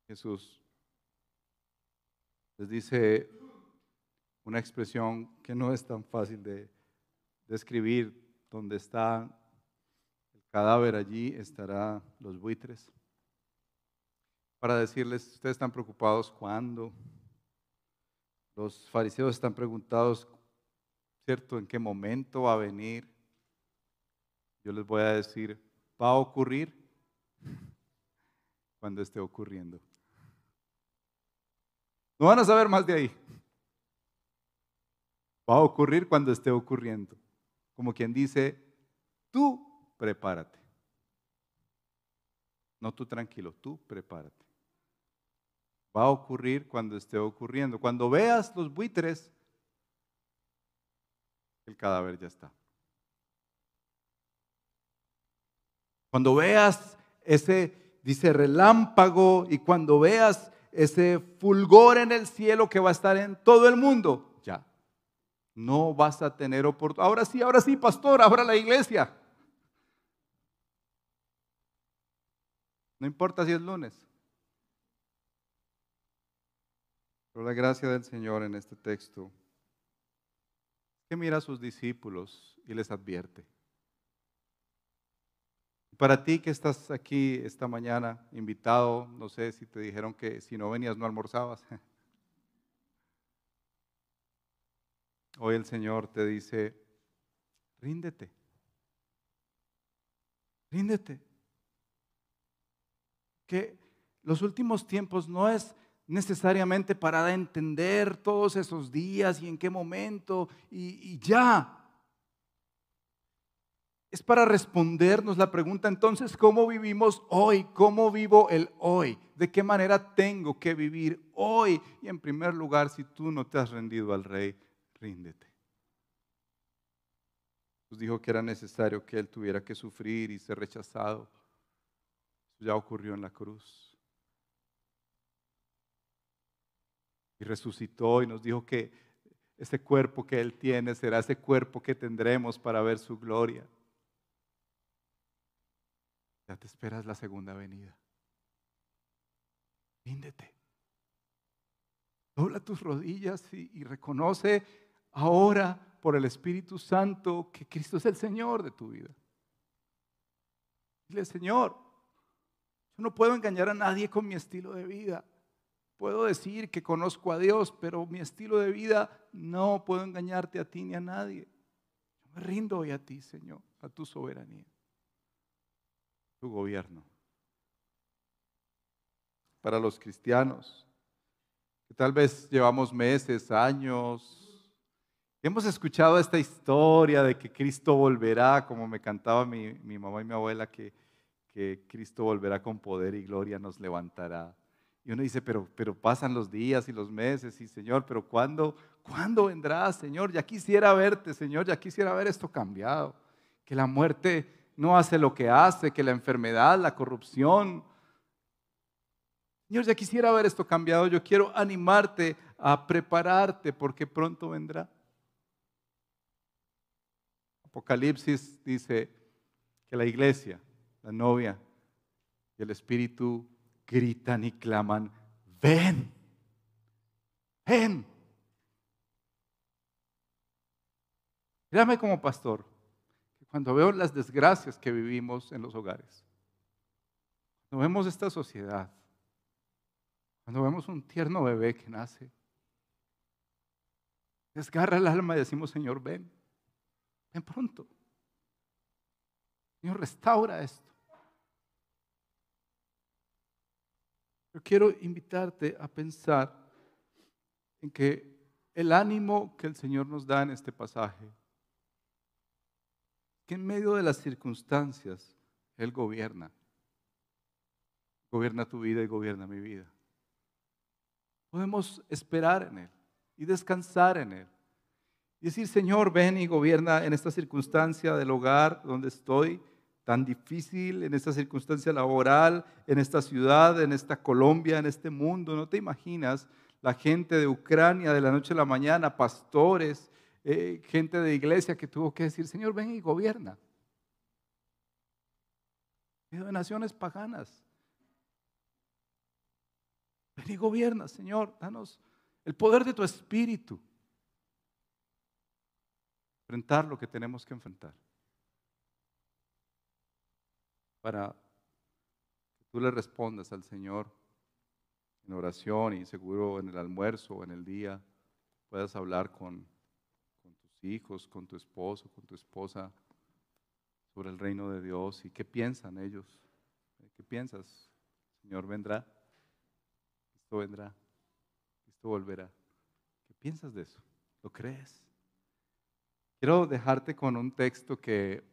Jesús les dice una expresión que no es tan fácil de describir dónde está el cadáver, allí estará los buitres. Para decirles, ustedes están preocupados cuándo. Los fariseos están preguntados, ¿cierto? ¿En qué momento va a venir? Yo les voy a decir, va a ocurrir *laughs* cuando esté ocurriendo. No van a saber más de ahí. Va a ocurrir cuando esté ocurriendo. Como quien dice, tú prepárate. No tú tranquilo, tú prepárate. Va a ocurrir cuando esté ocurriendo. Cuando veas los buitres, el cadáver ya está. Cuando veas ese, dice, relámpago y cuando veas ese fulgor en el cielo que va a estar en todo el mundo. No vas a tener oportunidad. Ahora sí, ahora sí, pastor, ahora la iglesia. No importa si es lunes. Pero la gracia del Señor en este texto que mira a sus discípulos y les advierte. Para ti que estás aquí esta mañana invitado, no sé si te dijeron que si no venías no almorzabas. *laughs* Hoy el Señor te dice, ríndete, ríndete. Que los últimos tiempos no es necesariamente para entender todos esos días y en qué momento y, ya es para respondernos la pregunta entonces, ¿cómo vivimos hoy? ¿Cómo vivo el hoy? ¿De qué manera tengo que vivir hoy? Y en primer lugar, si tú no te has rendido al rey, ríndete. Jesús dijo que era necesario que él tuviera que sufrir y ser rechazado. Eso ya ocurrió en la cruz. Y resucitó y nos dijo que ese cuerpo que él tiene será ese cuerpo que tendremos para ver su gloria. Ya te esperas la segunda venida. Ríndete. Dobla tus rodillas y, reconoce ahora por el Espíritu Santo que Cristo es el Señor de tu vida. Dile, Señor, yo no puedo engañar a nadie con mi estilo de vida. Puedo decir que conozco a Dios, pero mi estilo de vida no puedo engañarte a ti ni a nadie. Yo me rindo hoy a ti, Señor, a tu soberanía gobierno. Para los cristianos, que tal vez llevamos meses, años, hemos escuchado esta historia de que Cristo volverá, como me cantaba mi, mamá y mi abuela, que, Cristo volverá con poder y gloria, nos levantará. Y uno dice, pero, pero pasan los días y los meses y Señor, pero ¿cuándo, ¿cuándo vendrás, Señor? Ya quisiera verte, Señor, ya quisiera ver esto cambiado. Que la muerte no hace lo que hace, que la enfermedad, la corrupción. Señor, ya quisiera ver esto cambiado. Yo quiero animarte a prepararte porque pronto vendrá. Apocalipsis dice que la iglesia, la novia y el espíritu gritan y claman, ven, ven. Mírame como pastor cuando veo las desgracias que vivimos en los hogares, cuando vemos esta sociedad, cuando vemos un tierno bebé que nace, desgarra el alma y decimos, Señor, ven, ven pronto. Señor, restaura esto. Yo quiero invitarte a pensar en que el ánimo que el Señor nos da en este pasaje que en medio de las circunstancias Él gobierna. Gobierna tu vida y gobierna mi vida. Podemos esperar en Él y descansar en Él. Decir, Señor, ven y gobierna en esta circunstancia del hogar donde estoy, tan difícil, en esta circunstancia laboral, en esta ciudad, en esta Colombia, en este mundo. No te imaginas la gente de Ucrania de la noche a la mañana, pastores, eh, gente de iglesia que tuvo que decir, Señor, ven y gobierna. Y de naciones paganas. Ven y gobierna, Señor, danos el poder de tu espíritu. Enfrentar lo que tenemos que enfrentar. Para que tú le respondas al Señor en oración y seguro en el almuerzo o en el día puedas hablar con hijos, con tu esposo, con tu esposa, sobre el reino de Dios y qué piensan ellos. ¿Qué piensas? Señor vendrá, Cristo vendrá, Cristo volverá. ¿Qué piensas de eso? ¿Lo crees? Quiero dejarte con un texto que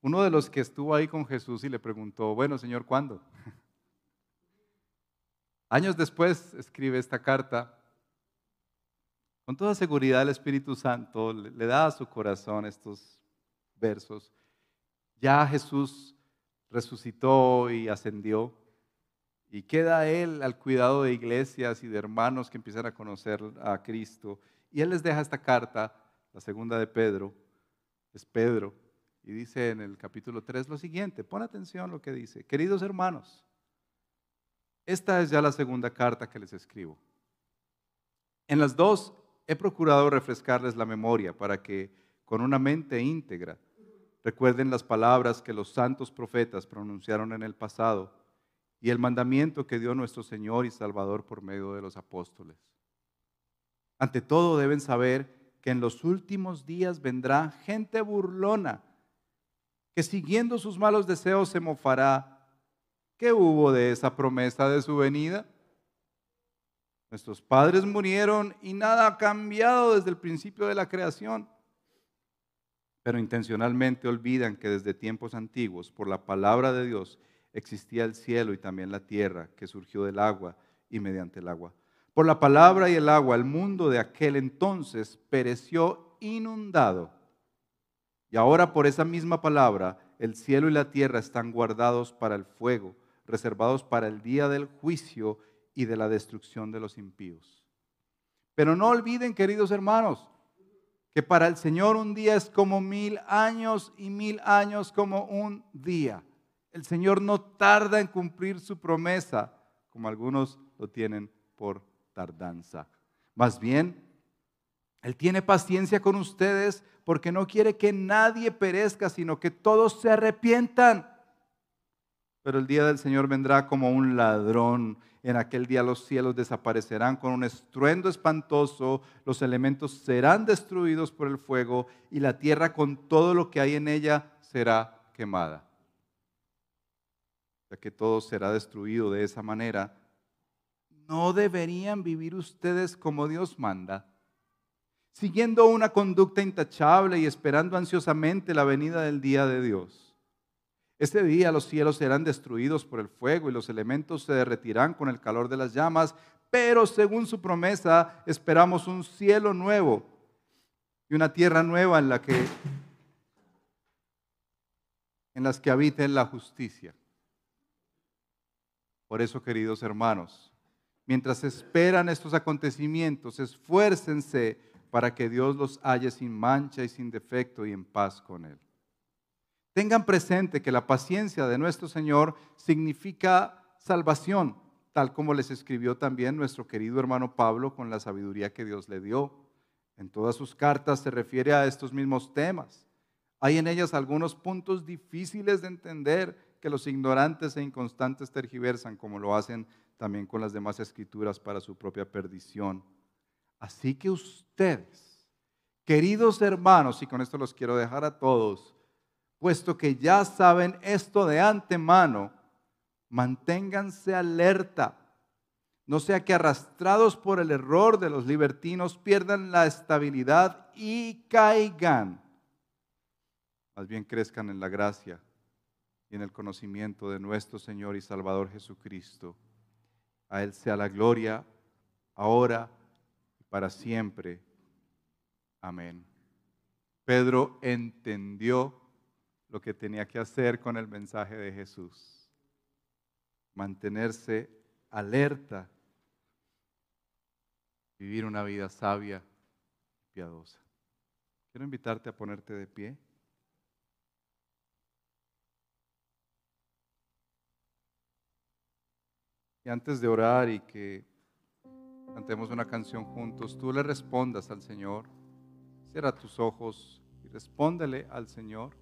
uno de los que estuvo ahí con Jesús y le preguntó, bueno, Señor, ¿cuándo? *laughs* Años después escribe esta carta. Con toda seguridad el Espíritu Santo le, da a su corazón estos versos. Ya Jesús resucitó y ascendió y queda Él al cuidado de iglesias y de hermanos que empiezan a conocer a Cristo. Y Él les deja esta carta, la segunda de Pedro, es Pedro, y dice en el capítulo 3 lo siguiente, pon atención lo que dice, queridos hermanos, esta es ya la segunda carta que les escribo. En las dos he procurado refrescarles la memoria para que con una mente íntegra recuerden las palabras que los santos profetas pronunciaron en el pasado y el mandamiento que dio nuestro Señor y Salvador por medio de los apóstoles. Ante todo deben saber que en los últimos días vendrá gente burlona, que siguiendo sus malos deseos se mofará. ¿Qué hubo de esa promesa de su venida? Nuestros padres murieron y nada ha cambiado desde el principio de la creación. Pero intencionalmente olvidan que desde tiempos antiguos, por la palabra de Dios, existía el cielo y también la tierra, que surgió del agua y mediante el agua. Por la palabra y el agua, el mundo de aquel entonces pereció inundado. Y ahora por esa misma palabra, el cielo y la tierra están guardados para el fuego, reservados para el día del juicio y de la destrucción de los impíos. Pero no olviden, queridos hermanos, que para el Señor un día es como mil años y mil años como un día. El Señor no tarda en cumplir su promesa, como algunos lo tienen por tardanza. Más bien, Él tiene paciencia con ustedes porque no quiere que nadie perezca, sino que todos se arrepientan. Pero el día del Señor vendrá como un ladrón. En aquel día los cielos desaparecerán con un estruendo espantoso, los elementos serán destruidos por el fuego y la tierra con todo lo que hay en ella será quemada ya que todo será destruido de esa manera, ¿no deberían vivir ustedes como Dios manda? Siguiendo una conducta intachable y esperando ansiosamente la venida del día de Dios. Este día los cielos serán destruidos por el fuego y los elementos se derretirán con el calor de las llamas, pero según su promesa esperamos un cielo nuevo y una tierra nueva en la que en las que habite la justicia. Por eso, queridos hermanos, mientras esperan estos acontecimientos, esfuércense para que Dios los halle sin mancha y sin defecto y en paz con Él. Tengan presente que la paciencia de nuestro Señor significa salvación, tal como les escribió también nuestro querido hermano Pablo con la sabiduría que Dios le dio. En todas sus cartas se refiere a estos mismos temas. Hay en ellas algunos puntos difíciles de entender que los ignorantes e inconstantes tergiversan, como lo hacen también con las demás escrituras para su propia perdición. Así que ustedes, queridos hermanos, y con esto los quiero dejar a todos, puesto que ya saben esto de antemano, manténganse alerta. No sea que arrastrados por el error de los libertinos pierdan la estabilidad y caigan. Más bien crezcan en la gracia y en el conocimiento de nuestro Señor y Salvador Jesucristo. A Él sea la gloria, ahora y para siempre. Amén. Pedro entendió lo que tenía que hacer con el mensaje de Jesús. Mantenerse alerta, vivir una vida sabia y piadosa. Quiero invitarte a ponerte de pie. Antes de orar y que cantemos una canción juntos, tú le respondas al Señor. Cierra tus ojos y respóndele al Señor.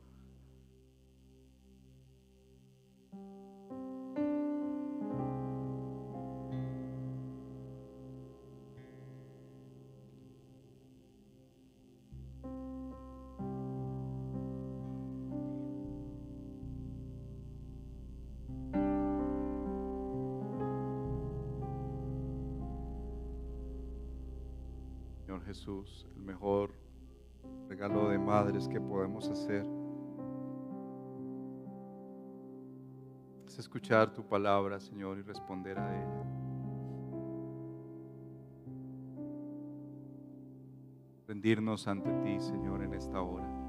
El mejor regalo de madres que podemos hacer. Es escuchar tu palabra, Señor, y responder a ella. Rendirnos ante ti, Señor, en esta hora.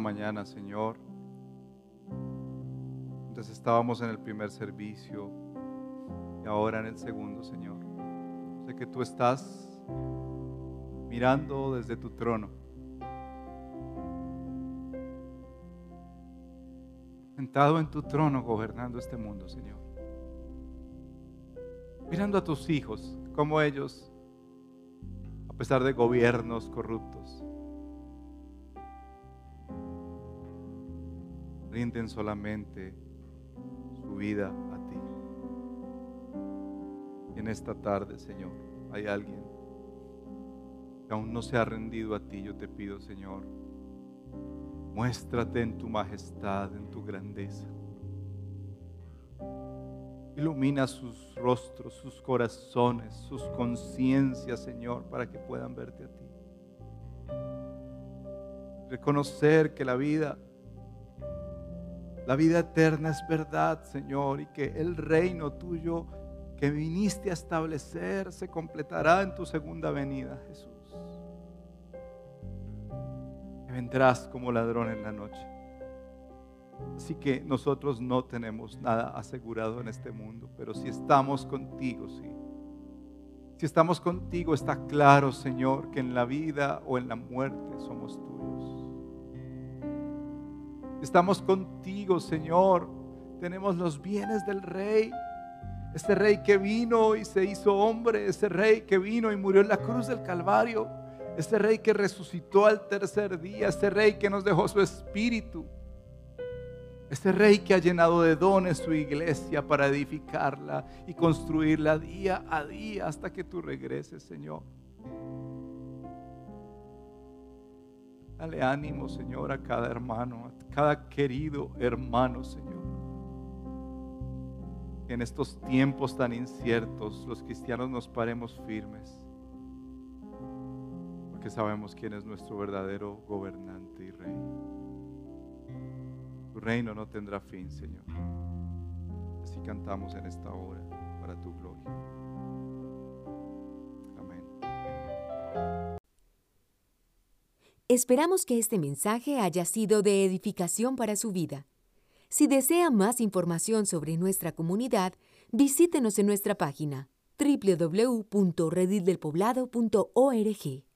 Mañana, Señor, entonces estábamos en el primer servicio y ahora en el segundo, Señor. Sé que tú estás mirando desde tu trono. Sentado en tu trono gobernando este mundo, Señor. Mirando a tus hijos, como ellos, a pesar de gobiernos corruptos, rinden solamente su vida a ti. En esta tarde, Señor, hay alguien que aún no se ha rendido a ti. Yo te pido, Señor, muéstrate en tu majestad, en tu grandeza. Ilumina sus rostros, sus corazones, sus conciencias, Señor, para que puedan verte a ti. Reconocer que la vida la vida eterna es verdad, Señor, y que el reino tuyo que viniste a establecer se completará en tu segunda venida, Jesús. Que vendrás como ladrón en la noche. Así que nosotros no tenemos nada asegurado en este mundo, pero si estamos contigo, sí. Si estamos contigo, está claro, Señor, que en la vida o en la muerte somos tuyos. Estamos contigo, Señor. Tenemos los bienes del Rey. Este Rey que vino y se hizo hombre. Ese Rey que vino y murió en la cruz del Calvario. Este Rey que resucitó al tercer día. Este Rey que nos dejó su espíritu. Este Rey que ha llenado de dones su iglesia para edificarla y construirla día a día hasta que tú regreses, Señor. Dale ánimo, Señor, a cada hermano, a cada querido hermano, Señor. En estos tiempos tan inciertos los cristianos nos paremos firmes. Porque sabemos quién es nuestro verdadero gobernante y rey. Tu reino no tendrá fin, Señor. Así cantamos en esta hora para tu gloria. Esperamos que este mensaje haya sido de edificación para su vida. Si desea más información sobre nuestra comunidad, visítenos en nuestra página www.redildelpoblado.org.